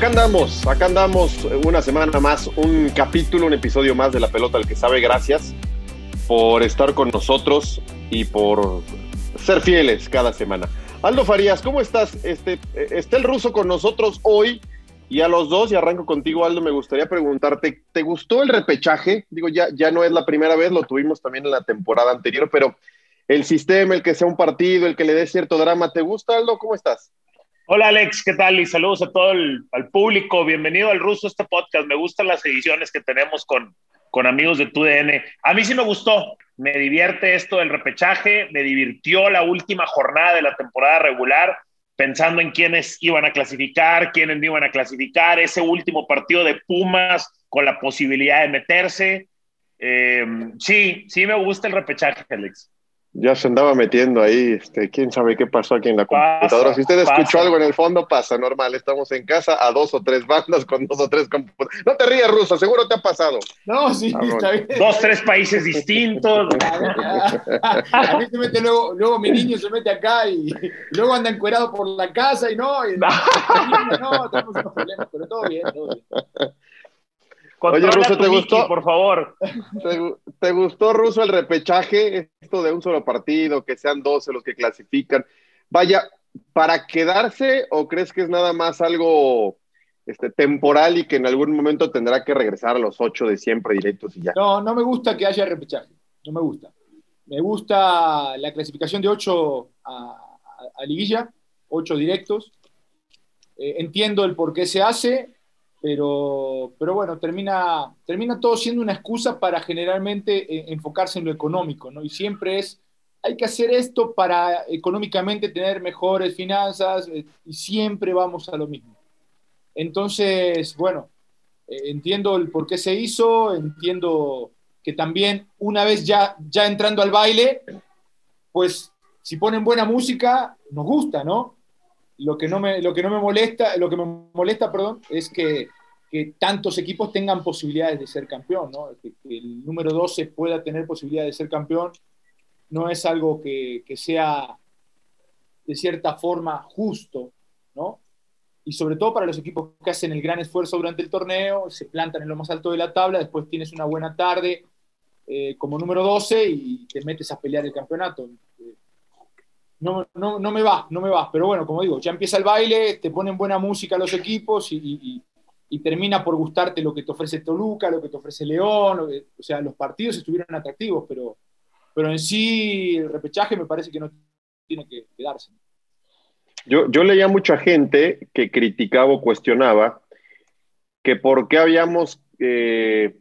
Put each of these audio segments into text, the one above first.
Acá andamos, acá andamos una semana más, un capítulo, un episodio más de La Pelota al que sabe. Gracias por estar con nosotros y por ser fieles cada semana. Aldo Farías, ¿cómo estás? Este, está el ruso con nosotros hoy y a los dos, y arranco contigo, Aldo, me gustaría preguntarte, ¿te gustó el repechaje? Digo, ya, ya no es la primera vez, lo tuvimos también en la temporada anterior, pero el sistema, el que sea un partido, el que le dé cierto drama, ¿te gusta, Aldo? ¿Cómo estás? Hola Alex, ¿qué tal? Y saludos a todo el público. Bienvenido al Ruso este podcast. Me gustan las ediciones que tenemos con, con amigos de TUDN. A mí sí me gustó. Me divierte esto del repechaje. Me divirtió la última jornada de la temporada regular, pensando en quiénes iban a clasificar, quiénes no iban a clasificar. Ese último partido de Pumas con la posibilidad de meterse. Eh, sí, sí me gusta el repechaje, Alex. Ya se andaba metiendo ahí, este, quién sabe qué pasó aquí en la computadora. Si usted escuchó algo en el fondo, pasa, normal. Estamos en casa a dos o tres bandas con dos o tres computadoras. No te rías, Ruso, seguro te ha pasado. No, sí, ah, está bien. Dos, tres países distintos. a mí se mete luego, luego mi niño se mete acá y, luego anda encuerado por la casa y no, y, no, tenemos unos problemas, pero todo bien, todo bien. Oye, Ruso, ¿te gustó? por favor. ¿Te, gustó, Ruso, el repechaje? Esto de un solo partido, que sean 12 los que clasifican. Vaya, ¿para quedarse o crees que es nada más algo este, temporal y que en algún momento tendrá que regresar a los ocho de siempre directos y ya? No, no me gusta que haya repechaje. No me gusta. Me gusta la clasificación de ocho a, liguilla, ocho directos. Eh, entiendo el por qué se hace pero, pero bueno, termina, termina todo siendo una excusa para generalmente eh, enfocarse en lo económico, ¿no? Y siempre es, hay que hacer esto para económicamente tener mejores finanzas eh, y siempre vamos a lo mismo. Entonces, bueno, eh, entiendo el por qué se hizo, entiendo que también una vez ya, ya entrando al baile, pues si ponen buena música, nos gusta, ¿no? Lo que no me, lo que no me molesta, lo que me molesta, perdón, es que, que tantos equipos tengan posibilidades de ser campeón, ¿no? Que, el número 12 pueda tener posibilidades de ser campeón no es algo que, que, sea de cierta forma justo, ¿no? Y sobre todo para los equipos que hacen el gran esfuerzo durante el torneo, se plantan en lo más alto de la tabla, después tienes una buena tarde eh, como número 12 y te metes a pelear el campeonato no, no, no, me va, no me va. Pero bueno, como digo, ya empieza el baile, te ponen buena música los equipos y, termina por gustarte lo que te ofrece Toluca, lo que te ofrece León. o sea, los partidos estuvieron atractivos, pero, pero en sí el repechaje me parece que no tiene que quedarse. Yo, yo leía mucha gente que criticaba o cuestionaba que por qué habíamos eh,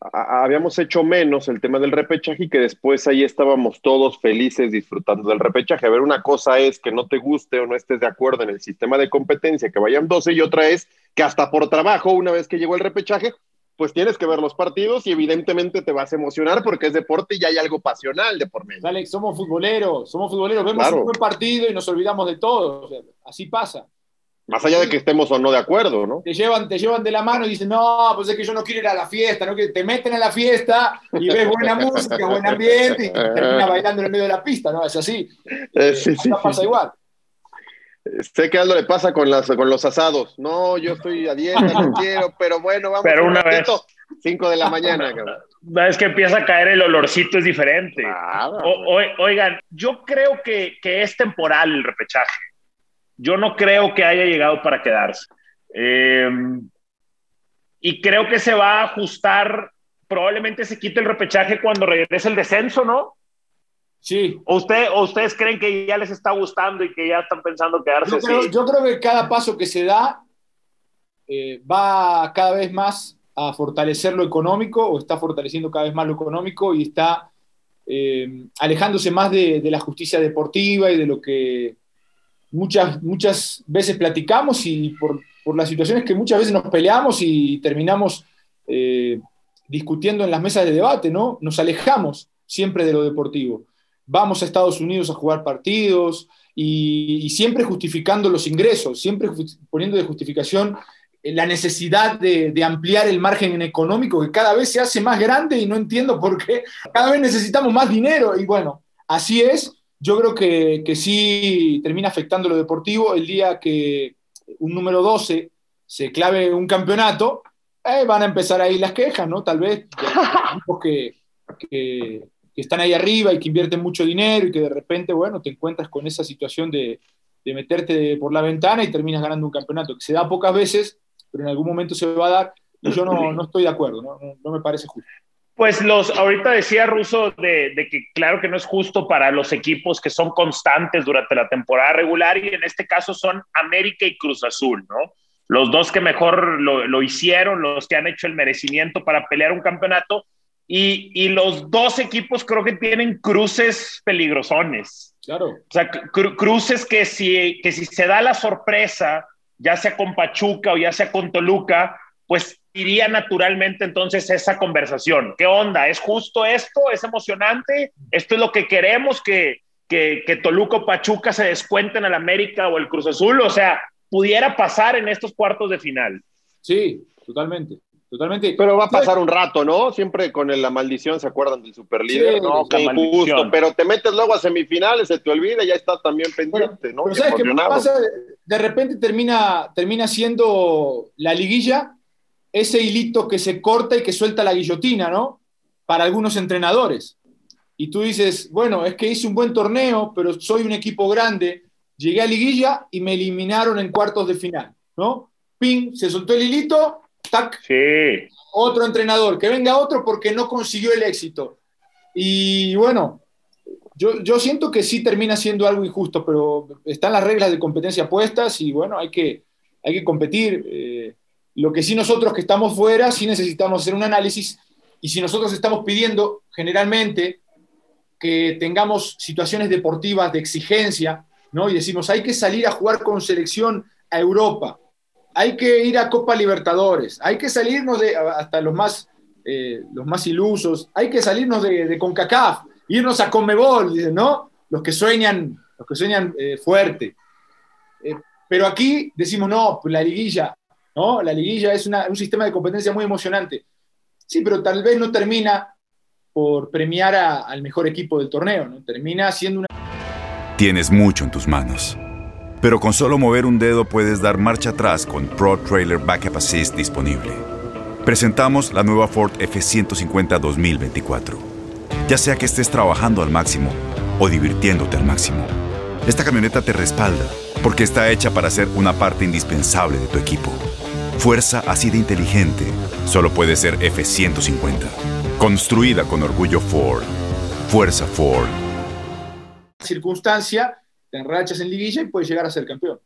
habíamos hecho menos el tema del repechaje y que después ahí estábamos todos felices disfrutando del repechaje. A ver, una cosa es que no te guste o no estés de acuerdo en el sistema de competencia, que vayan 12, y otra es que hasta por trabajo, una vez que llegó el repechaje, pues tienes que ver los partidos y evidentemente te vas a emocionar porque es deporte y hay algo pasional de por medio. Alex, somos futboleros, somos futboleros, vemos un buen partido y nos olvidamos de todo. así pasa. Más allá de que estemos o no de acuerdo, ¿no? Te llevan, te llevan de la mano y dicen, no, pues es que yo no quiero ir a la fiesta, ¿no? Que te meten a la fiesta y ves buena música, buen ambiente y terminas bailando en el medio de la pista, ¿no? Es así. Eh, sí, sí, pasa igual. Sé que algo le pasa con, las, con los asados. No, yo estoy a dieta, no quiero, pero bueno, vamos pero una vez. 5 de la mañana, cabrón. Es que empieza a caer el olorcito, es diferente. oigan, yo creo que, que es temporal el repechaje yo no creo que haya llegado para quedarse. Eh, y creo que se va a ajustar, probablemente se quite el repechaje cuando regrese el descenso, ¿no? Sí. ¿O, usted, ¿O ustedes creen que ya les está gustando y que ya están pensando quedarse? Yo creo, que cada paso que se da eh, va cada vez más a fortalecer lo económico o está fortaleciendo cada vez más lo económico y está eh, alejándose más de, la justicia deportiva y de lo que muchas, muchas veces platicamos y por, las situaciones que muchas veces nos peleamos y terminamos eh, discutiendo en las mesas de debate, ¿no? Nos alejamos siempre de lo deportivo. Vamos a Estados Unidos a jugar partidos y, siempre justificando los ingresos, siempre poniendo de justificación la necesidad de, ampliar el margen económico que cada vez se hace más grande y no entiendo por qué cada vez necesitamos más dinero. Y bueno, así es. Yo creo que, que sí termina afectando lo deportivo el día que un número 12 se clave un campeonato, eh, van a empezar ahí las quejas, ¿no? Tal vez que, que, están ahí arriba y que invierten mucho dinero y que de repente, bueno, te encuentras con esa situación de, de meterte por la ventana y terminas ganando un campeonato, que se da pocas veces, pero en algún momento se va a dar y yo no, no estoy de acuerdo, ¿no? No, me parece justo. Pues los, ahorita decía Russo de, de, que claro que no es justo para los equipos que son constantes durante la temporada regular y en este caso son América y Cruz Azul, ¿no? los dos que mejor lo, hicieron, los que han hecho el merecimiento para pelear un campeonato. Y, los dos equipos creo que tienen cruces peligrosones. Claro. O sea, cruces que si, que si se da la sorpresa, ya sea con Pachuca o ya sea con Toluca, pues iría naturalmente entonces esa conversación. ¿Qué onda? ¿Es justo esto? ¿Es emocionante? ¿Esto es lo que queremos que, que, que Toluca o Pachuca se descuenten al América o el Cruz Azul? O sea, pudiera pasar en estos cuartos de final. Sí, totalmente. Totalmente. Pero va a pasar un rato, ¿no? Siempre con la maldición se acuerdan del superlíder, ¿no? Qué injusto. Pero te metes luego a semifinales, se te olvida, ya estás también pendiente, ¿no? Pero ¿sabes qué pasa? De repente termina, termina siendo la liguilla ese hilito que se corta y que suelta la guillotina, ¿no? Para algunos entrenadores. Y tú dices, bueno, es que hice un buen torneo, pero soy un equipo grande, Llegué a liguilla y me eliminaron en cuartos de final, ¿no? Ping, se soltó el hilito, tac. Sí. Otro entrenador, que venga otro porque no consiguió el éxito. Y bueno, yo, yo siento que sí termina siendo algo injusto, pero están las reglas de competencia puestas y bueno, hay que, hay que competir. Eh, lo que sí nosotros que estamos fuera, sí necesitamos hacer un análisis y si nosotros estamos pidiendo generalmente que tengamos situaciones deportivas de exigencia, ¿no? Y decimos, hay que salir a jugar con selección a Europa, hay que ir a Copa Libertadores, hay que salirnos de, hasta los más, eh, los más ilusos, hay que salirnos de, CONCACAF, irnos a Conmebol, dicen, ¿no? Los que sueñan, los que sueñan eh, fuerte. Eh, pero aquí decimos, no, pues la liguilla, ¿no? La liguilla es un sistema de competencia muy emocionante. Sí, pero tal vez no termina por premiar al mejor equipo del torneo, ¿no? Termina siendo una Tienes mucho en tus manos. Pero con solo mover un dedo puedes dar marcha atrás con Pro Trailer Backup Assist disponible. Presentamos la nueva Ford F150 2024. Ya sea que estés trabajando al máximo o divirtiéndote al máximo, esta camioneta te respalda porque está hecha para ser una parte indispensable de tu equipo. Fuerza así de inteligente solo puede ser F150. Construida con orgullo Ford. Fuerza Ford circunstancia, te enrachas en liguilla y puedes llegar a ser campeón.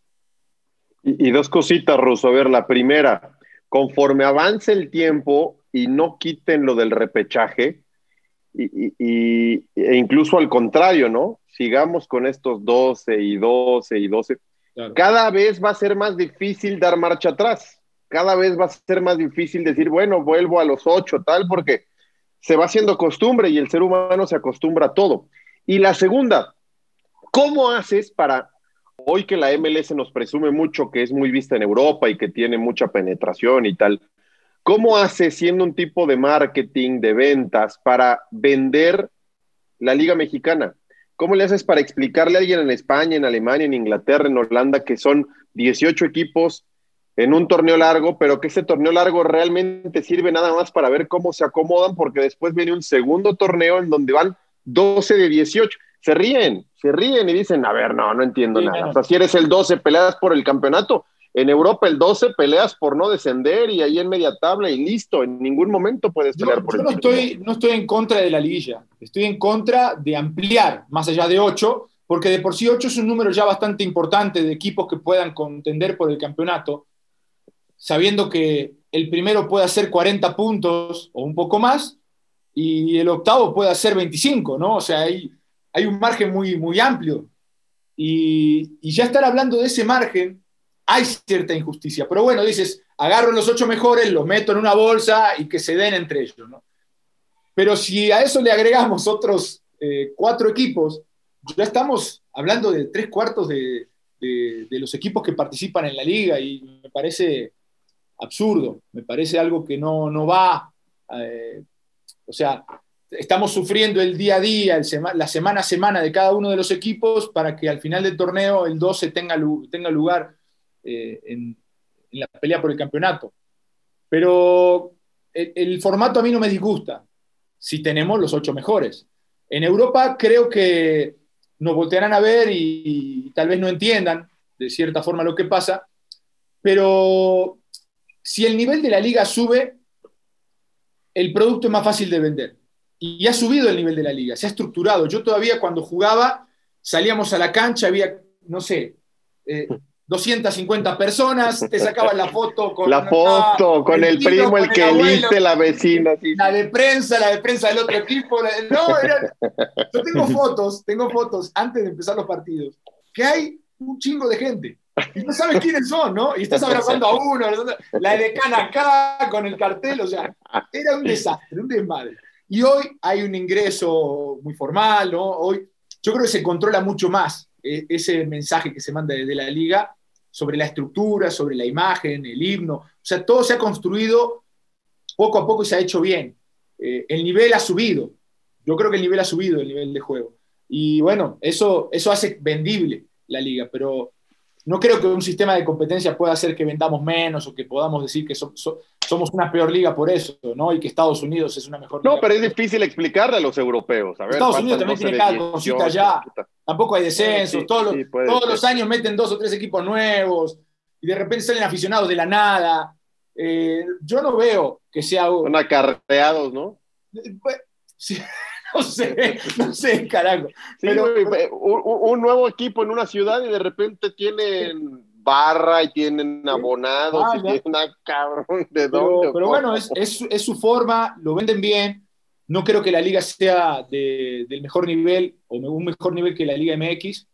Y, dos cositas, Russo. A ver, la primera, conforme avance el tiempo y no quiten lo del repechaje, y, e incluso al contrario, ¿no? Sigamos con estos 12 y 12 y 12. Cada vez va a ser más difícil dar marcha atrás. Cada vez va a ser más difícil decir, bueno, vuelvo a los 8, tal, porque se va haciendo costumbre y el ser humano se acostumbra a todo. Y la segunda, ¿Cómo haces para, hoy que la MLS nos presume mucho que es muy vista en Europa y que tiene mucha penetración y tal, ¿cómo haces siendo un tipo de marketing, de ventas, para vender la Liga Mexicana? ¿Cómo le haces para explicarle a alguien en España, en Alemania, en Inglaterra, en Holanda, que son 18 equipos en un torneo largo, pero que ese torneo largo realmente sirve nada más para ver cómo se acomodan, porque después viene un segundo torneo en donde van 12 de 18 se ríen, se ríen y dicen, a ver, no, no entiendo nada. O sea, si eres el 12, peleas por el campeonato. En Europa el 12 peleas por no descender y ahí en media tabla y listo. En ningún momento puedes pelear por yo el no estoy, no estoy en contra de la liguilla. Estoy en contra de ampliar más allá de 8, porque de por sí 8 es un número ya bastante importante de equipos que puedan contender por el campeonato, sabiendo que el primero puede hacer 40 puntos o un poco más y el octavo puede hacer 25, ¿no? O sea, hay, hay un margen muy, muy amplio. Y, y, ya estar hablando de ese margen, hay cierta injusticia. Pero bueno, dices, agarro los ocho mejores, los meto en una bolsa y que se den entre ellos, ¿no? Pero si a eso le agregamos otros eh, cuatro equipos, ya estamos hablando de tres cuartos de, de, de, los equipos que participan en la liga y me parece absurdo, me parece algo que no, no va, eh, o sea, estamos sufriendo el día a día, la semana a semana de cada uno de los equipos para que al final del torneo el 12 tenga, tenga lugar eh, en, la pelea por el campeonato. Pero el, formato a mí no me disgusta si tenemos los ocho mejores. En Europa creo que nos voltearán a ver y tal vez no entiendan de cierta forma lo que pasa, pero si el nivel de la liga sube, el producto es más fácil de vender. Y ha subido el nivel de la liga, se ha estructurado. Yo todavía cuando jugaba, salíamos a la cancha, había, no sé, eh, 250 personas, te sacaban la foto con la foto, una, con el, el primo, con el que elite, la vecina. Sí. La de prensa, la de prensa del otro equipo. La, no, era, yo tengo fotos, tengo fotos antes de empezar los partidos, que hay un chingo de gente. Y no sabes quiénes son, ¿no? Y estás abrazando a uno, la decana acá con el cartel, o sea, era un desastre, un desmadre. Y hoy hay un ingreso muy formal, ¿no? Hoy yo creo que se controla mucho más eh, ese mensaje que se manda desde la liga sobre la estructura, sobre la imagen, el himno. O sea, todo se ha construido poco a poco y se ha hecho bien. Eh, el nivel ha subido. Yo creo que el nivel ha subido, el nivel de juego. Y bueno, eso, eso hace vendible la liga, pero no creo que un sistema de competencia pueda hacer que vendamos menos o que podamos decir que so, so, somos una peor liga por eso, ¿no? Y que Estados Unidos es una mejor liga. No, pero es difícil explicarle a los europeos. A ver, Estados Unidos también tiene cada cosita ya. Tampoco hay descensos. Sí, todos, sí, los, todos los, años meten dos o tres equipos nuevos y de repente salen aficionados de la nada. Eh, yo no veo que sea. Son acarreados, ¿no? Pues, sí. no sé, no sé, carajo. Sí, pero, un, un, nuevo equipo en una ciudad y de repente tienen barra y tienen abonados ah, y tienen una cabrón de dónde. Pero, pero bueno, es, es, es, su forma, lo venden bien. No creo que la liga sea de, del mejor nivel o un mejor nivel que la Liga MX.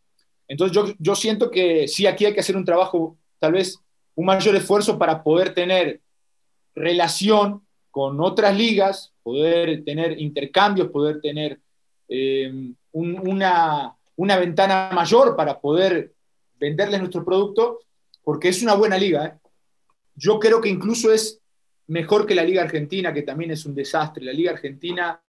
Entonces yo, yo siento que sí, aquí hay que hacer un trabajo, tal vez un mayor esfuerzo para poder tener relación con otras ligas, poder tener intercambios, poder tener eh, un, una, una, ventana mayor para poder venderles nuestro producto, porque es una buena liga. ¿eh? Yo creo que incluso es mejor que la Liga Argentina, que también es un desastre. La Liga Argentina,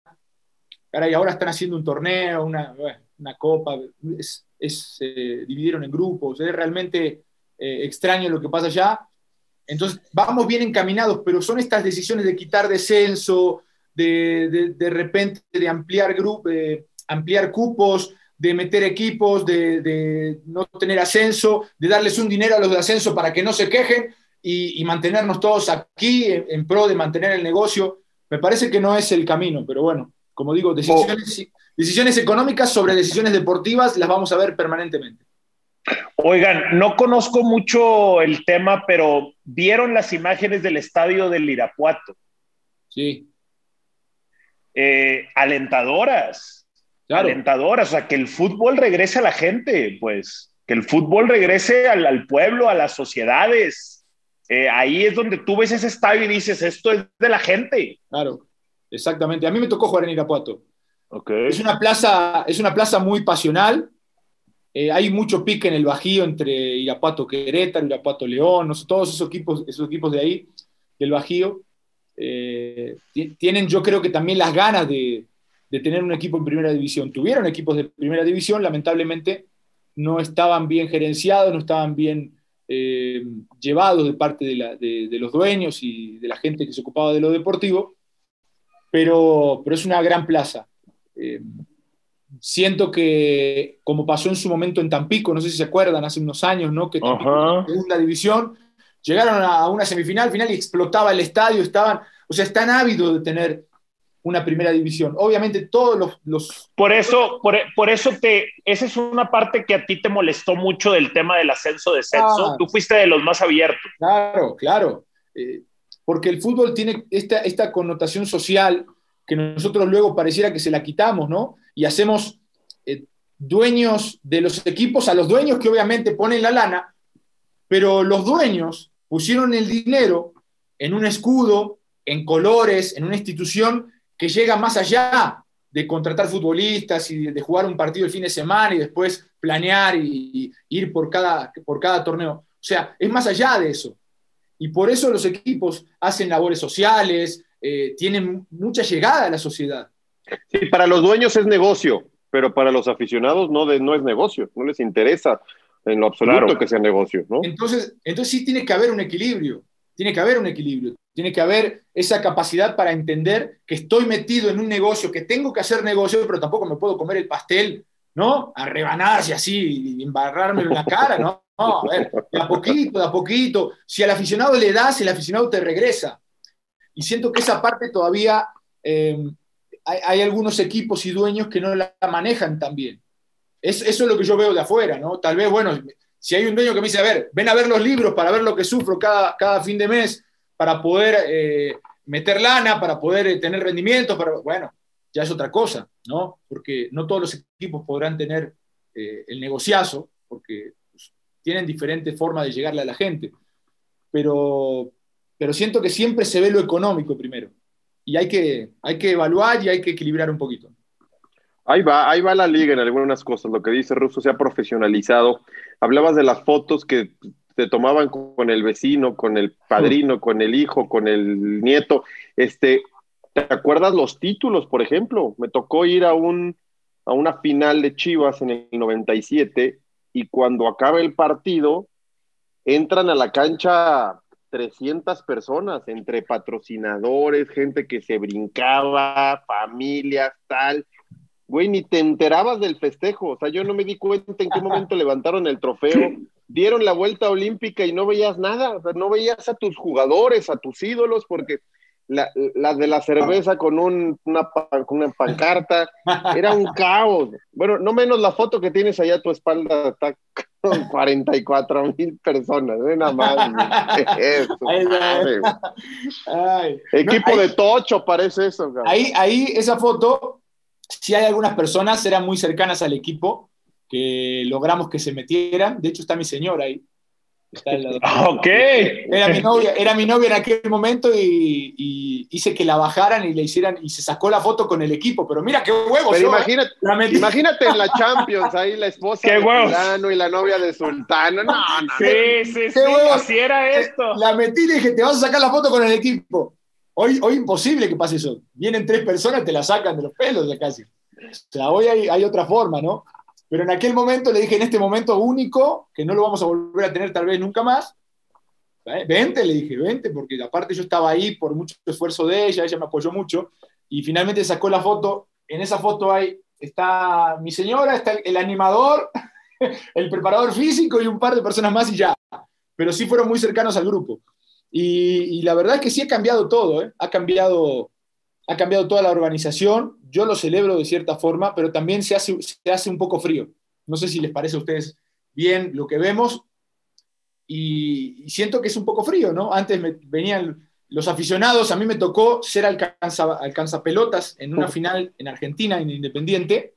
caray, ahora están haciendo un torneo, una, una copa, es eh, dividieron en grupos, es realmente extraño lo que pasa allá. Entonces, vamos bien encaminados, pero son estas decisiones de quitar descenso, de, de, de repente de ampliar, grupo, de ampliar cupos, de meter equipos, de, de, no tener ascenso, de darles un dinero a los de ascenso para que no se quejen y, y mantenernos todos aquí en, en, pro de mantener el negocio. Me parece que no es el camino, pero bueno, como digo, decisiones, oh. decisiones económicas sobre decisiones deportivas las vamos a ver permanentemente. Oigan, no conozco mucho el tema, pero ¿vieron las imágenes del estadio del Irapuato? Sí. Eh, alentadoras. Claro. Alentadoras. O sea, que el fútbol regrese a la gente, pues. Que el fútbol regrese al, al pueblo, a las sociedades. Eh, ahí es donde tú ves ese estadio y dices, esto es de la gente. Claro, exactamente. A mí me tocó jugar en Irapuato. Okay. Es, una plaza, es una plaza muy pasional eh, hay mucho pique en el Bajío entre Irapuato Querétaro, Irapuato León, no sé, todos esos equipos, esos equipos de ahí, del Bajío, eh, tienen yo creo que también las ganas de, de, tener un equipo en primera división. Tuvieron equipos de primera división, lamentablemente no estaban bien gerenciados, no estaban bien eh, llevados de parte de, la, de, de, los dueños y de la gente que se ocupaba de lo deportivo, pero, pero es una gran plaza. Eh, siento que, como pasó en su momento en Tampico, no sé si se acuerdan, hace unos años, ¿no? Que Tampico, segunda división, llegaron a una semifinal, final y explotaba el estadio, estaban, o sea, están ávidos de tener una primera división. Obviamente todos los... los... Por eso, por, por, eso te, esa es una parte que a ti te molestó mucho del tema del ascenso-descenso. Ah, Tú fuiste de los más abiertos. Claro, claro. Eh, porque el fútbol tiene esta, esta connotación social que nosotros luego pareciera que se la quitamos, ¿no? Y hacemos eh, dueños de los equipos a los dueños que obviamente ponen la lana, pero los dueños pusieron el dinero en un escudo, en colores, en una institución que llega más allá de contratar futbolistas y de jugar un partido el fin de semana y después planear y, ir por cada, por cada torneo. O sea, es más allá de eso. Y por eso los equipos hacen labores sociales, eh, tienen mucha llegada a la sociedad. Sí, para los dueños es negocio, pero para los aficionados no, no es negocio, no les interesa en lo absoluto que sea negocio. ¿no? Entonces, entonces sí tiene que haber un equilibrio, tiene que haber un equilibrio. Tiene que haber esa capacidad para entender que estoy metido en un negocio, que tengo que hacer negocio, pero tampoco me puedo comer el pastel, ¿no? A rebanarse así y embarrarme en la cara, ¿no? No, a ver, de a poquito, de a poquito. Si al aficionado le das, el aficionado te regresa. Y siento que esa parte todavía eh, hay, algunos equipos y dueños que no la manejan tan bien. Eso es lo que yo veo de afuera, ¿no? Tal vez, bueno, si hay un dueño que me dice, a ver, ven a ver los libros para ver lo que sufro cada, cada fin de mes, para poder eh, meter lana, para poder eh, tener rendimientos, para, bueno, ya es otra cosa, ¿no? Porque no todos los equipos podrán tener eh, el negociazo, porque pues, tienen diferentes formas de llegarle a la gente. Pero, pero siento que siempre se ve lo económico primero. Y hay que, hay que evaluar y hay que equilibrar un poquito. Ahí va, ahí va la liga en algunas cosas. Lo que dice Russo se ha profesionalizado. Hablabas de las fotos que te tomaban con el vecino, con el padrino, con el hijo, con el nieto. Este, ¿Te acuerdas los títulos, por ejemplo? Me tocó ir a, un, a una final de Chivas en el 97 y cuando acaba el partido, entran a la cancha 300 personas, entre patrocinadores, gente que se brincaba, familias, tal. Güey, ni te enterabas del festejo. O sea, yo no me di cuenta en qué momento levantaron el trofeo dieron la vuelta olímpica y no veías nada, o sea, no veías a tus jugadores, a tus ídolos, porque la, de la cerveza con, un, una, con una pancarta, era un caos. Bueno, no menos la foto que tienes allá a tu espalda, está con 44 mil personas, ¿eh? nada más. Equipo de Tocho parece eso. Ahí, ahí, esa foto, si hay algunas personas, eran muy cercanas al equipo, que logramos que se metieran. De hecho, está mi señora ahí. ok. Era mi, novia, era mi novia en aquel momento y, hice que la bajaran y le hicieran y se sacó la foto con el equipo. Pero mira qué huevos. Pero imagínate, imagínate en la Champions ahí la esposa de Fulano y la novia de Sultano. No, no. Sí, sí, sí. Huevos? Si era esto. La metí y dije, te vas a sacar la foto con el equipo. Hoy, hoy imposible que pase eso. Vienen tres personas, te la sacan de los pelos ya casi. O sea, hoy hay, otra forma, ¿no? Pero en aquel momento le dije, en este momento único, que no lo vamos a volver a tener tal vez nunca más, ¿eh? vente, le dije, vente, porque aparte yo estaba ahí por mucho esfuerzo de ella, ella me apoyó mucho, y finalmente sacó la foto, en esa foto hay, está mi señora, está el, animador, el preparador físico y un par de personas más y ya, pero sí fueron muy cercanos al grupo. Y, la verdad es que sí ha cambiado todo, ¿eh? ha cambiado ha cambiado toda la organización, yo lo celebro de cierta forma, pero también se hace, se hace un poco frío. No sé si les parece a ustedes bien lo que vemos y, siento que es un poco frío, ¿no? Antes venían los aficionados, a mí me tocó ser alcanza, alcanza pelotas en una final en Argentina, en Independiente.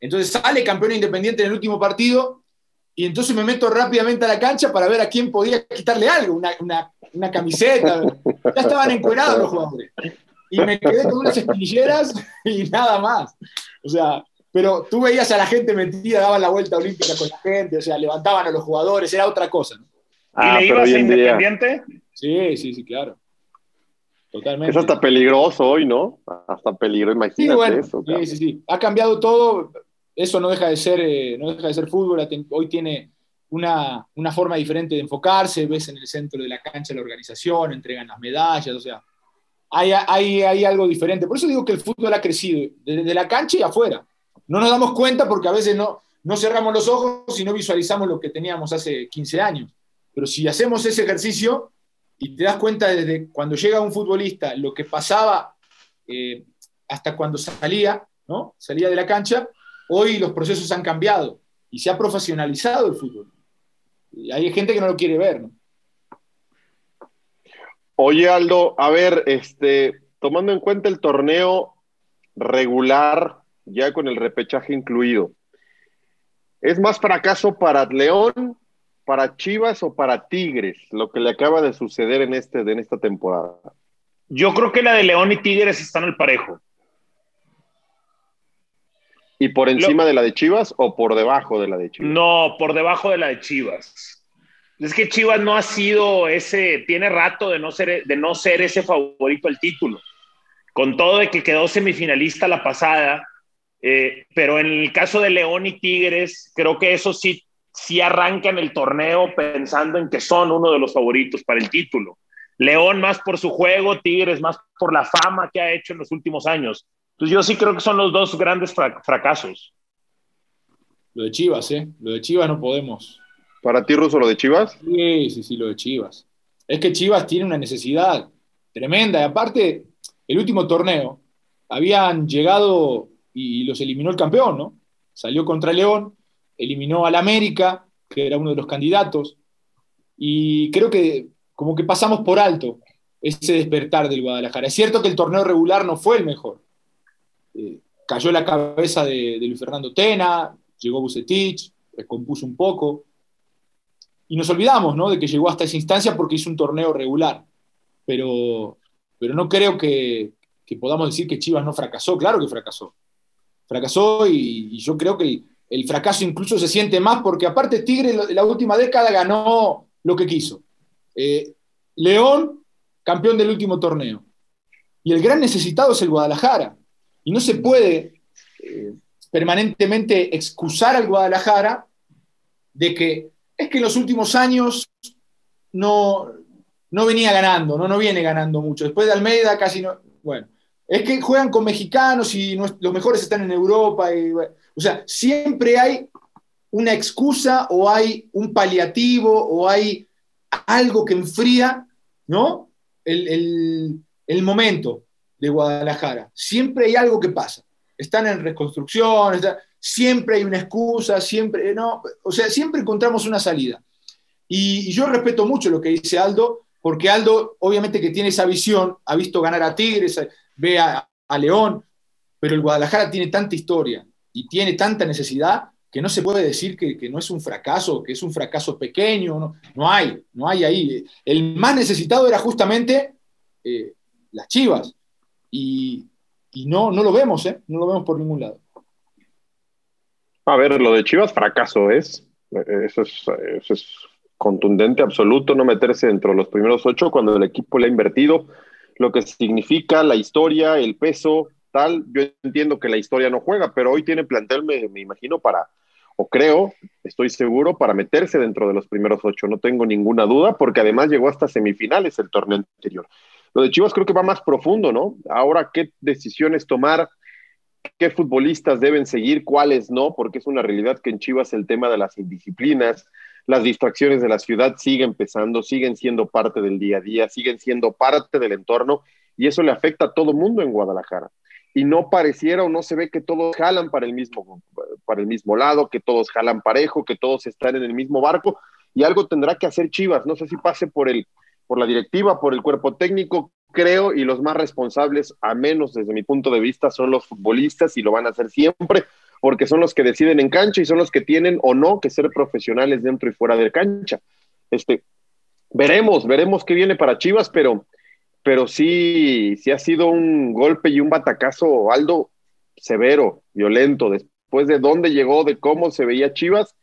Entonces sale campeón Independiente en el último partido y entonces me meto rápidamente a la cancha para ver a quién podía quitarle algo, una, una, una camiseta. Ya estaban encuerados los jugadores y me quedé con unas espinilleras y nada más. O sea, pero tú veías a la gente metida, daban la vuelta olímpica con la gente, o sea, levantaban a los jugadores, era otra cosa. ¿no? ¿Y le ibas a Independiente? Sí, sí, sí, claro. Totalmente. Es hasta peligroso hoy, ¿no? Hasta peligro, imagínate eso. Sí, sí, sí. Ha cambiado todo. Eso no deja de ser, eh, no deja de ser fútbol. Hoy tiene una, una forma diferente de enfocarse. Ves en el centro de la cancha la organización, entregan las medallas, o sea, hay, hay, algo diferente. Por eso digo que el fútbol ha crecido, desde la cancha y afuera. No nos damos cuenta porque a veces no, no cerramos los ojos y no visualizamos lo que teníamos hace 15 años. Pero si hacemos ese ejercicio y te das cuenta desde cuando llega un futbolista, lo que pasaba eh, hasta cuando salía, ¿no? salía de la cancha, hoy los procesos han cambiado y se ha profesionalizado el fútbol. Y hay gente que no lo quiere ver. ¿no? Oye, Aldo, a ver, este, tomando en cuenta el torneo regular, ya con el repechaje incluido, ¿es más fracaso para León, para Chivas o para Tigres lo que le acaba de suceder en, este, en esta temporada? Yo creo que la de León y Tigres están al parejo. ¿Y por encima de la de Chivas o por debajo de la de Chivas? No, por debajo de la de Chivas. Es que Chivas no ha sido ese, tiene rato de no ser, de no ser ese favorito al título. Con todo de que quedó semifinalista la pasada, eh, pero en el caso de León y Tigres, creo que eso sí, sí arrancan el torneo pensando en que son uno de los favoritos para el título. León más por su juego, Tigres más por la fama que ha hecho en los últimos años. Entonces yo sí creo que son los dos grandes fracasos. Lo de Chivas, ¿eh? Lo de Chivas no podemos. ¿Para ti, Ruso, lo de Chivas? Sí, sí, sí, lo de Chivas. Es que Chivas tiene una necesidad tremenda. Y aparte, el último torneo, habían llegado y los eliminó el campeón, ¿no? Salió contra León, eliminó al América, que era uno de los candidatos, y creo que como que pasamos por alto ese despertar del Guadalajara. Es cierto que el torneo regular no fue el mejor. Eh, cayó la cabeza de, Luis Fernando Tena, llegó Bucetich, compuso un poco. Y nos olvidamos ¿no? de que llegó hasta esa instancia porque hizo un torneo regular. Pero, pero no creo que, podamos decir que Chivas no fracasó. Claro que fracasó. Fracasó y, yo creo que el, fracaso incluso se siente más porque aparte Tigre la última década ganó lo que quiso. Eh, León, campeón del último torneo. Y el gran necesitado es el Guadalajara. Y no se puede eh, permanentemente excusar al Guadalajara de que es que en los últimos años no, no venía ganando, no, no viene ganando mucho. Después de Almeida casi no. Bueno, es que juegan con mexicanos y los mejores están en Europa. o sea, siempre hay una excusa o hay un paliativo o hay algo que enfría ¿no? el, momento de Guadalajara. Siempre hay algo que pasa. Están en reconstrucción, siempre hay una excusa, siempre, no, o sea, siempre encontramos una salida. Y, yo respeto mucho lo que dice Aldo, porque Aldo, obviamente que tiene esa visión, ha visto ganar a Tigres, ve a León, pero el Guadalajara tiene tanta historia y tiene tanta necesidad que no se puede decir que, no es un fracaso, que es un fracaso pequeño, no, no hay, no hay ahí. El más necesitado era justamente eh, las Chivas y, no, no lo vemos, ¿eh? no lo vemos por ningún lado. A ver, lo de Chivas fracaso es, eso es, eso es contundente, absoluto, no meterse dentro de los primeros ocho cuando el equipo le ha invertido, lo que significa la historia, el peso, tal. Yo entiendo que la historia no juega, pero hoy tiene plantel, me imagino, para, o creo, estoy seguro, para meterse dentro de los primeros ocho. No tengo ninguna duda, porque además llegó hasta semifinales el torneo anterior. Lo de Chivas creo que va más profundo, ¿no? Ahora, ¿qué decisiones tomar? ¿Qué futbolistas deben seguir? ¿Cuáles no? Porque es una realidad que en Chivas el tema de las indisciplinas, las distracciones de la ciudad siguen pesando, siguen siendo parte del día a día, siguen siendo parte del entorno y eso le afecta a todo mundo en Guadalajara y no pareciera o no se ve que todos jalan para el mismo, para el mismo lado, que todos jalan parejo, que todos están en el mismo barco y algo tendrá que hacer Chivas. No sé si pase por, el, por la directiva, por el cuerpo técnico, creo, y los más responsables, a menos desde mi punto de vista, son los futbolistas y lo van a hacer siempre, porque son los que deciden en cancha y son los que tienen o no que ser profesionales dentro y fuera de cancha. Este, veremos, veremos qué viene para Chivas, pero pero sí, sí ha sido un golpe y un batacazo, Aldo, severo, violento, después de dónde llegó, de cómo se veía Chivas,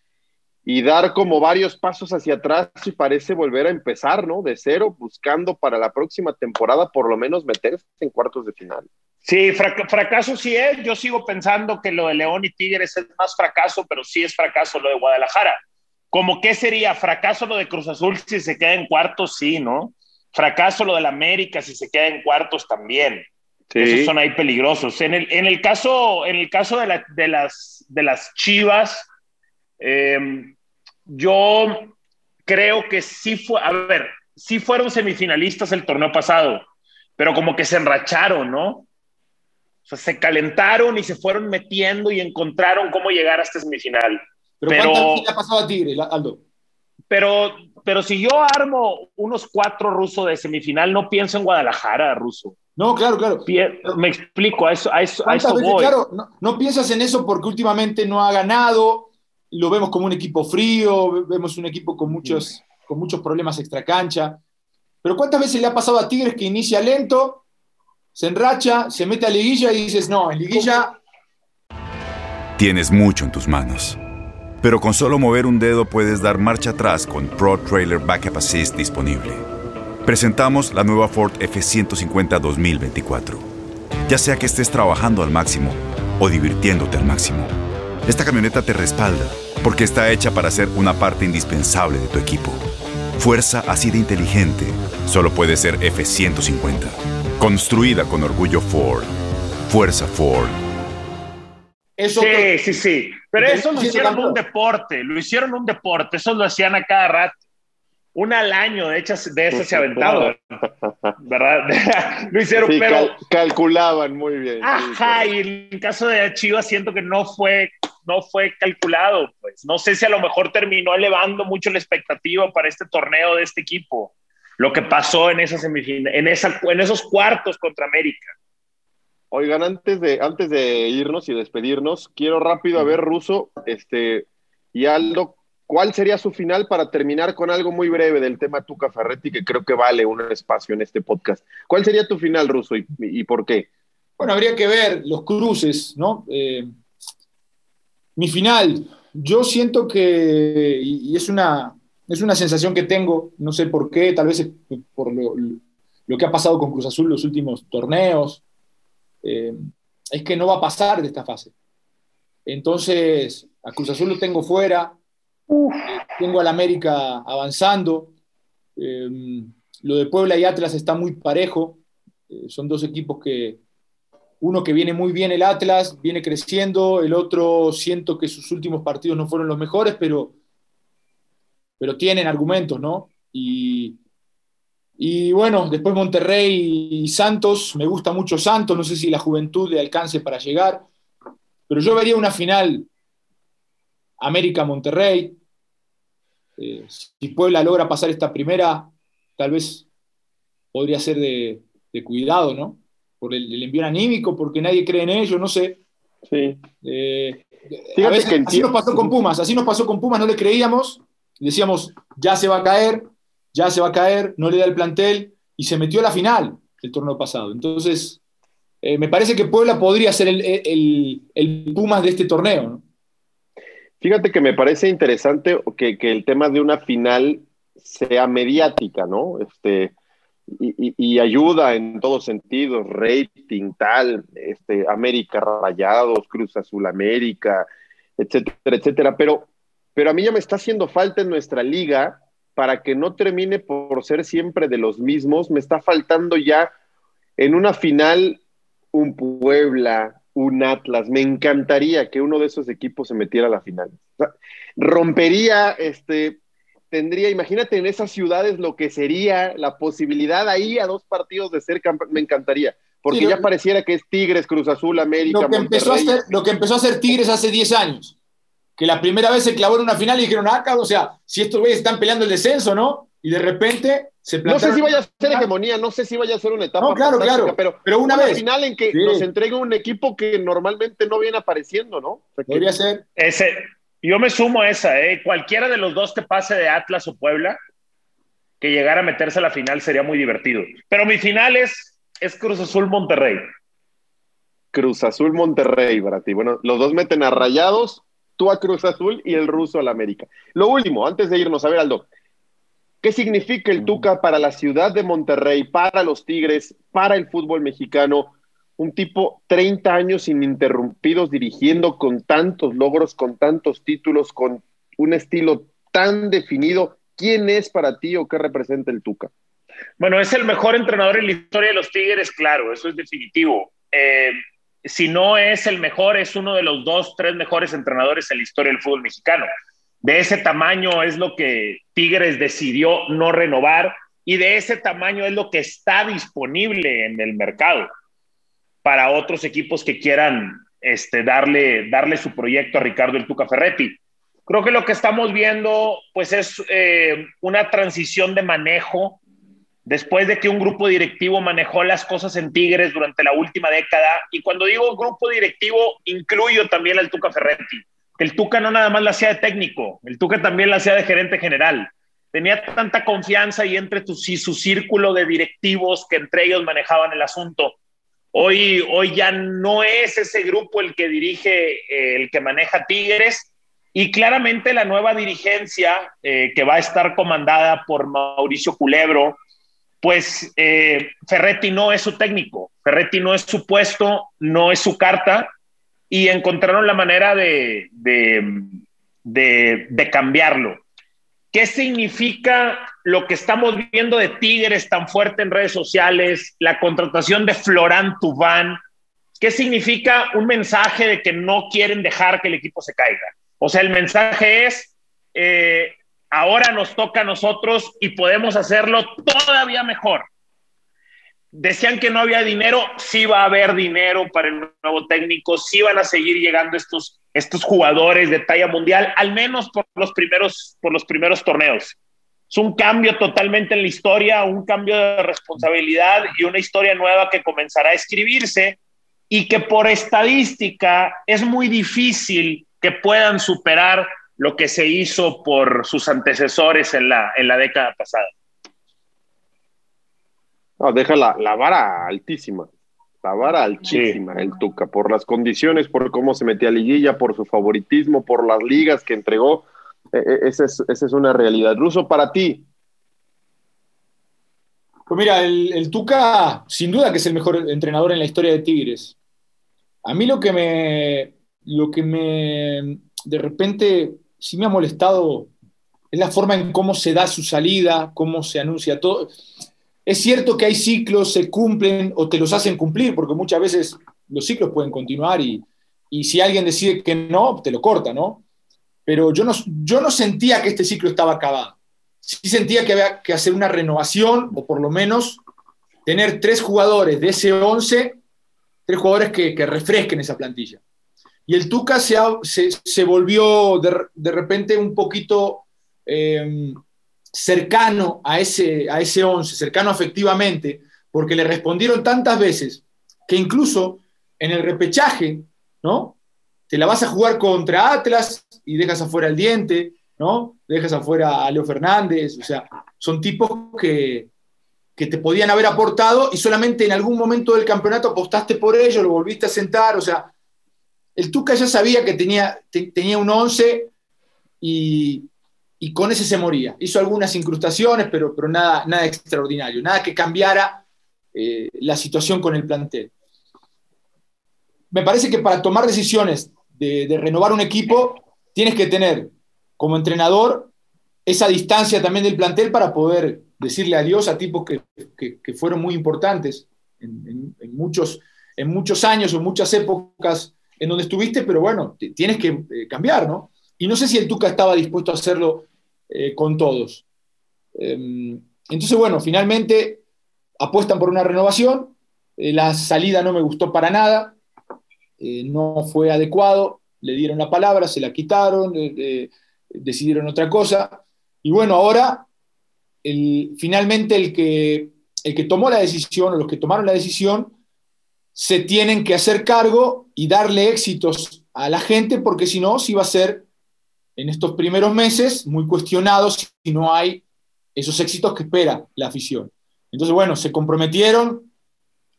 y dar como varios pasos hacia atrás y parece volver a empezar, ¿no? De cero, buscando para la próxima temporada por lo menos meterse en cuartos de final. Sí, fracaso sí es. Yo sigo pensando que lo de León y Tigres es más fracaso, pero sí es fracaso lo de Guadalajara. ¿Cómo qué sería fracaso lo de Cruz Azul si se queda en cuartos? Sí, ¿no? Fracaso lo del América si se queda en cuartos también. Esos son ahí peligrosos. En el, en el caso, en el caso de, de, las, de las Chivas, em, yo creo que sí fue, a ver, sí fueron semifinalistas el torneo pasado, pero como que se enracharon, ¿no? O sea, se calentaron y se fueron metiendo y encontraron cómo llegar a esta semifinal. Pero, ¿cuántas veces le ha pasado a Tigre, Aldo? pero, pero si yo armo unos cuatro rusos de semifinal, no pienso en Guadalajara, ruso. No, claro, claro. Me explico, a eso, a eso, a eso voy. Claro, no, piensas en eso porque últimamente no ha ganado, lo vemos como un equipo frío, vemos un equipo con muchos, con muchos problemas extracancha. Pero ¿cuántas veces le ha pasado a Tigres que inicia lento, se enracha, se mete a liguilla y dices, no, en liguilla... Tienes mucho en tus manos. Pero con solo mover un dedo puedes dar marcha atrás con Pro Trailer Backup Assist disponible. Presentamos la nueva Ford F150 2024. Ya sea que estés trabajando al máximo o divirtiéndote al máximo, esta camioneta te respalda porque está hecha para ser una parte indispensable de tu equipo. Fuerza así de inteligente solo puede ser F150. Construida con orgullo Ford. Fuerza Ford. sí, sí, sí. Pero eso lo hicieron un deporte. Lo hicieron un deporte. Eso lo hacían a cada rato. Una al año de, hechas, de esas se aventaban. ¿Verdad? lo hicieron, pero. calculaban muy bien. Ajá, y en el caso de Chivas siento que no fue no fue calculado, pues no sé si a lo mejor terminó elevando mucho la expectativa para este torneo de este equipo, lo que pasó en esa semifinal, en, esa, en esos cuartos contra América. Oigan, antes de, antes de irnos y despedirnos, quiero rápido a ver, Ruso, este, y Aldo, ¿cuál sería su final para terminar con algo muy breve del tema Tuca Ferretti, que creo que vale un espacio en este podcast? ¿Cuál sería tu final, Ruso, y, y por qué? Bueno, habría que ver los cruces, ¿no? Eh, mi final, yo siento que, y, es, una, es una sensación que tengo, no sé por qué, tal vez por lo, que ha pasado con Cruz Azul los últimos torneos, eh, es que no va a pasar de esta fase. Entonces, a Cruz Azul lo tengo fuera, tengo al América avanzando, eh, lo de Puebla y Atlas está muy parejo, eh, son dos equipos que, uno que viene muy bien el Atlas, viene creciendo, el otro siento que sus últimos partidos no fueron los mejores, pero, pero tienen argumentos, ¿no? Y, y bueno, después Monterrey y Santos, me gusta mucho Santos, no sé si la juventud le alcance para llegar, pero yo vería una final América-Monterrey. Eh, si Puebla logra pasar esta primera, tal vez podría ser de, de cuidado, ¿no? Por el, envío anímico, porque nadie cree en ellos, no sé. Sí. Eh, así nos pasó con Pumas, así nos pasó con Pumas, no le creíamos, decíamos, ya se va a caer, ya se va a caer, no le da el plantel, y se metió a la final el torneo pasado. Entonces, eh, me parece que Puebla podría ser el, Pumas de este torneo. Fíjate que me parece interesante que, que, el tema de una final sea mediática, ¿no? Este, y, ayuda en todos sentidos, rating, tal, este, América Rayados, Cruz Azul América, etcétera, etcétera. Pero, pero a mí ya me está haciendo falta en nuestra liga para que no termine por ser siempre de los mismos. Me está faltando ya en una final un Puebla, un Atlas. Me encantaría que uno de esos equipos se metiera a la final. rompería este, tendría, imagínate en esas ciudades lo que sería la posibilidad ahí a dos partidos de ser campeón, me encantaría, porque ya pareciera que es Tigres, Cruz Azul, América, lo que, empezó a hacer, lo que empezó a hacer Tigres hace 10 años, que la primera vez se clavó en una final y dijeron, ah, o sea, si estos güeyes están peleando el descenso, ¿no? Y de repente se No sé si vaya a ser hegemonía, no sé si vaya a ser una etapa. No, claro, claro. Pero, pero una, vez. final en que nos entrega un equipo que normalmente no viene apareciendo, ¿no? Podría ser. Ese, yo me sumo a esa, ¿eh? Cualquiera de los dos que pase de Atlas o Puebla, que llegara a meterse a la final sería muy divertido. Pero mi final es, Cruz Azul Monterrey. Cruz Azul Monterrey para ti. Bueno, los dos meten a Rayados, tú a Cruz Azul y el ruso al América. Lo último, antes de irnos, a ver, Aldo, ¿qué significa el Tuca para la ciudad de Monterrey, para los Tigres, para el fútbol mexicano? Un tipo 30 años ininterrumpidos dirigiendo con tantos logros, con tantos títulos, con un estilo tan definido. ¿Quién es para ti o qué representa el Tuca? Bueno, es el mejor entrenador en la historia de los Tigres, claro, eso es definitivo. Eh, si no es el mejor, es uno de los dos, tres mejores entrenadores en la historia del fútbol mexicano. De ese tamaño es lo que Tigres decidió no renovar y de ese tamaño es lo que está disponible en el mercado para otros equipos que quieran este, darle, darle su proyecto a Ricardo el Tuca Ferretti. Creo que lo que estamos viendo, pues, es eh, una transición de manejo después de que un grupo directivo manejó las cosas en Tigres durante la última década. Y cuando digo grupo directivo, incluyo también al Tuca Ferretti. El Tuca no nada más la hacía de técnico, el Tuca también la hacía de gerente general. Tenía tanta confianza y entre tu, y su círculo de directivos que entre ellos manejaban el asunto. Hoy, hoy ya no es ese grupo el que dirige, eh, el que maneja Tigres, y claramente la nueva dirigencia eh, que va a estar comandada por Mauricio Culebro, pues eh, Ferretti no es su técnico, Ferretti no es su puesto, no es su carta, y encontraron la manera de, de, cambiarlo. ¿Qué significa lo que estamos viendo de Tigres tan fuerte en redes sociales, la contratación de Florán Tubán? ¿Qué significa un mensaje de que no quieren dejar que el equipo se caiga? O sea, el mensaje es, eh, ahora nos toca a nosotros y podemos hacerlo todavía mejor. Decían que no había dinero, sí va a haber dinero para el nuevo técnico, sí van a seguir llegando estos, estos jugadores de talla mundial, al menos por los, primeros, por los primeros torneos. Es un cambio totalmente en la historia, un cambio de responsabilidad y una historia nueva que comenzará a escribirse y que por estadística es muy difícil que puedan superar lo que se hizo por sus antecesores en la, en la década pasada. No, deja la, vara altísima, la vara altísima el Tuca, por las condiciones, por cómo se metía a liguilla, por su favoritismo, por las ligas que entregó. E, e, esa es, esa es una realidad. Ruso, para ti, pues mira, el, el, Tuca, sin duda que es el mejor entrenador en la historia de Tigres. A mí lo que me, lo que me, de repente, sí me ha molestado es la forma en cómo se da su salida, cómo se anuncia todo. Es cierto que hay ciclos, se cumplen o te los hacen cumplir, porque muchas veces los ciclos pueden continuar y, si alguien decide que no, te lo corta, ¿no? Pero yo no, yo no sentía que este ciclo estaba acabado. Sí sentía que había que hacer una renovación, o por lo menos tener tres jugadores de ese 11, tres jugadores que, que refresquen esa plantilla. Y el Tuca se, se, volvió de, repente un poquito em, cercano a ese, a ese once, cercano afectivamente, porque le respondieron tantas veces que incluso en el repechaje, ¿no? Te la vas a jugar contra Atlas y dejas afuera el diente, ¿no? Dejas afuera a Leo Fernández, o sea, son tipos que, que te podían haber aportado y solamente en algún momento del campeonato apostaste por ello, lo volviste a sentar, o sea, el Tuca ya sabía que tenía, tenía un 11 y, con ese se moría. Hizo algunas incrustaciones, pero, pero nada, nada extraordinario, nada que cambiara eh, la situación con el plantel. Me parece que para tomar decisiones de, renovar un equipo, tienes que tener como entrenador esa distancia también del plantel para poder decirle adiós a tipos que, fueron muy importantes en, muchos, en muchos años o muchas épocas en donde estuviste, pero bueno, tienes que eh, cambiar, ¿no? Y no sé si el Tuca estaba dispuesto a hacerlo eh, con todos. Em, entonces, bueno, finalmente apuestan por una renovación. Eh, la salida no me gustó para nada, no fue adecuado, le dieron la palabra, se la quitaron, decidieron otra cosa. Y bueno, ahora finalmente el que, el que tomó la decisión o los que tomaron la decisión se tienen que hacer cargo y darle éxitos a la gente, porque si no, sí va a ser en estos primeros meses muy cuestionado si no hay esos éxitos que espera la afición. Entonces, bueno, se comprometieron,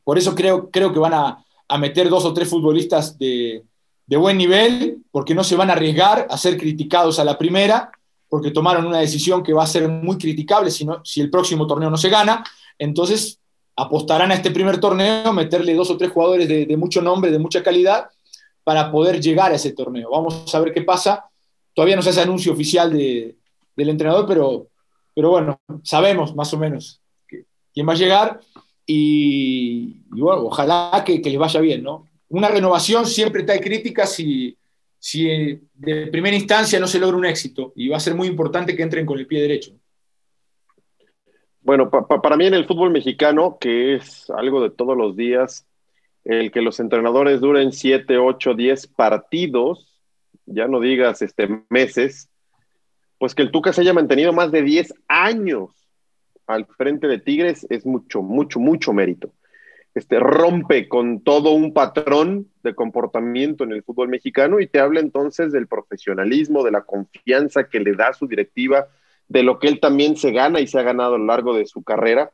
por eso creo, creo que van a, meter dos o tres futbolistas de, buen nivel, porque no se van a arriesgar a ser criticados a la primera, porque tomaron una decisión que va a ser muy criticable si, si el próximo torneo no se gana. Entonces, apostarán a este primer torneo, meterle dos o tres jugadores de, mucho nombre, de mucha calidad, para poder llegar a ese torneo. Vamos a ver qué pasa. Todavía no se hace anuncio oficial del entrenador, pero, pero bueno, sabemos más o menos quién va a llegar y, bueno, ojalá que, que, les vaya bien, ¿no? Una renovación siempre trae críticas si, si de primera instancia no se logra un éxito y va a ser muy importante que entren con el pie derecho. Bueno, para mí en el fútbol mexicano, que es algo de todos los días, el que los entrenadores duren 7, 8, 10 partidos, ya no digas este, meses, pues que el Tuca se haya mantenido más de 10 años al frente de Tigres es mucho, mucho, mucho mérito. Este, rompe con todo un patrón de comportamiento en el fútbol mexicano y te habla entonces del profesionalismo, de la confianza que le da su directiva, de lo que él también se gana y se ha ganado a lo largo de su carrera.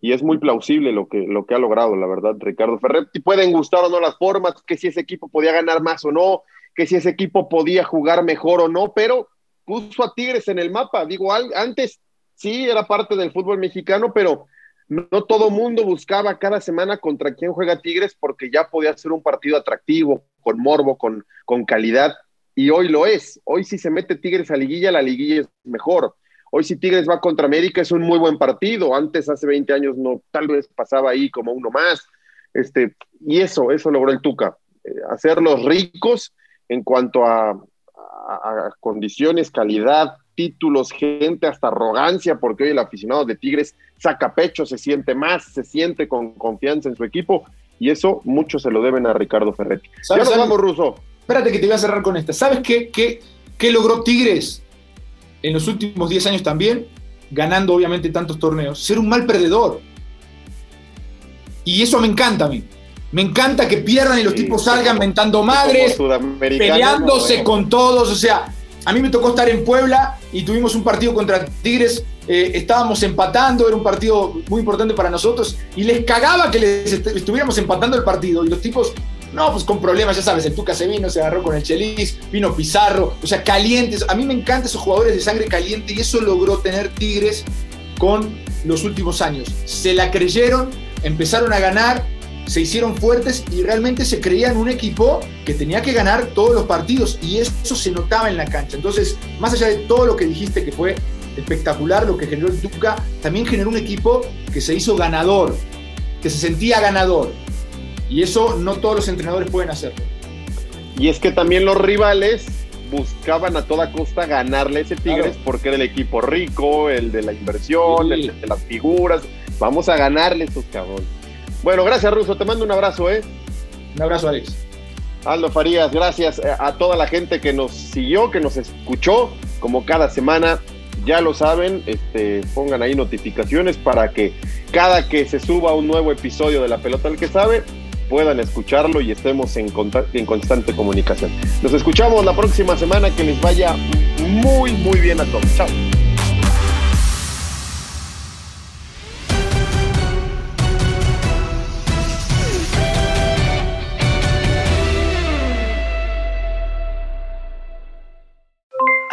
Y es muy plausible lo que, lo que ha logrado, la verdad, Ricardo Ferretti. Pueden gustar o no las formas, que si ese equipo podía ganar más o no, que si ese equipo podía jugar mejor o no, pero puso a Tigres en el mapa. Digo, antes sí era parte del fútbol mexicano, pero no, todo mundo buscaba cada semana contra quién juega Tigres porque ya podía ser un partido atractivo, con morbo, con, con calidad, y hoy lo es. Hoy si se mete Tigres a liguilla, la liguilla es mejor. Hoy si Tigres va contra América es un muy buen partido. Antes, hace 20 años, no, tal vez pasaba ahí como uno más. Este, y eso, eso logró el Tuca. Eh, hacerlos ricos en cuanto a, a, condiciones, calidad, títulos, gente, hasta arrogancia, porque hoy el aficionado de Tigres saca pecho, se siente más, se siente con confianza en su equipo, y eso mucho se lo deben a Ricardo Ferretti. Ya nos vamos, Ruso. Espérate que te voy a cerrar con esta. ¿Sabes qué, qué, qué logró Tigres en los últimos 10 años también? Ganando obviamente tantos torneos. Ser un mal perdedor. Y eso me encanta a mí. Me encanta que pierdan y los tipos salgan mentando madres, peleándose con todos. O sea, a mí me tocó estar en Puebla y tuvimos un partido contra Tigres. Eh, estábamos empatando, era un partido muy importante para nosotros y les cagaba que les estuviéramos empatando el partido. Y los tipos, no, pues con problemas, ya sabes, el Tuca se vino, se agarró con el Chelis, vino Pizarro, o sea, calientes. A mí me encantan esos jugadores de sangre caliente y eso logró tener Tigres con los últimos años. Se la creyeron, empezaron a ganar se hicieron fuertes y realmente se creían un equipo que tenía que ganar todos los partidos y eso se notaba en la cancha. Entonces, más allá de todo lo que dijiste que fue espectacular lo que generó el Tuca, también generó un equipo que se hizo ganador, que se sentía ganador. Y eso no todos los entrenadores pueden hacerlo. Y es que también los rivales buscaban a toda costa ganarle ese Tigres porque era el equipo rico, el de la inversión, el de las figuras. Vamos a ganarle estos cabrones. Bueno, gracias, Ruso. Te mando un abrazo, ¿eh? Un abrazo, Alex. Aldo Farías, gracias eh, a toda la gente que nos siguió, que nos escuchó, como cada semana. Ya lo saben, este, pongan ahí notificaciones para que cada que se suba un nuevo episodio de La Pelota del que sabe, puedan escucharlo y estemos en, en constante comunicación. Nos escuchamos la próxima semana, que les vaya muy, muy bien a todos. Chao.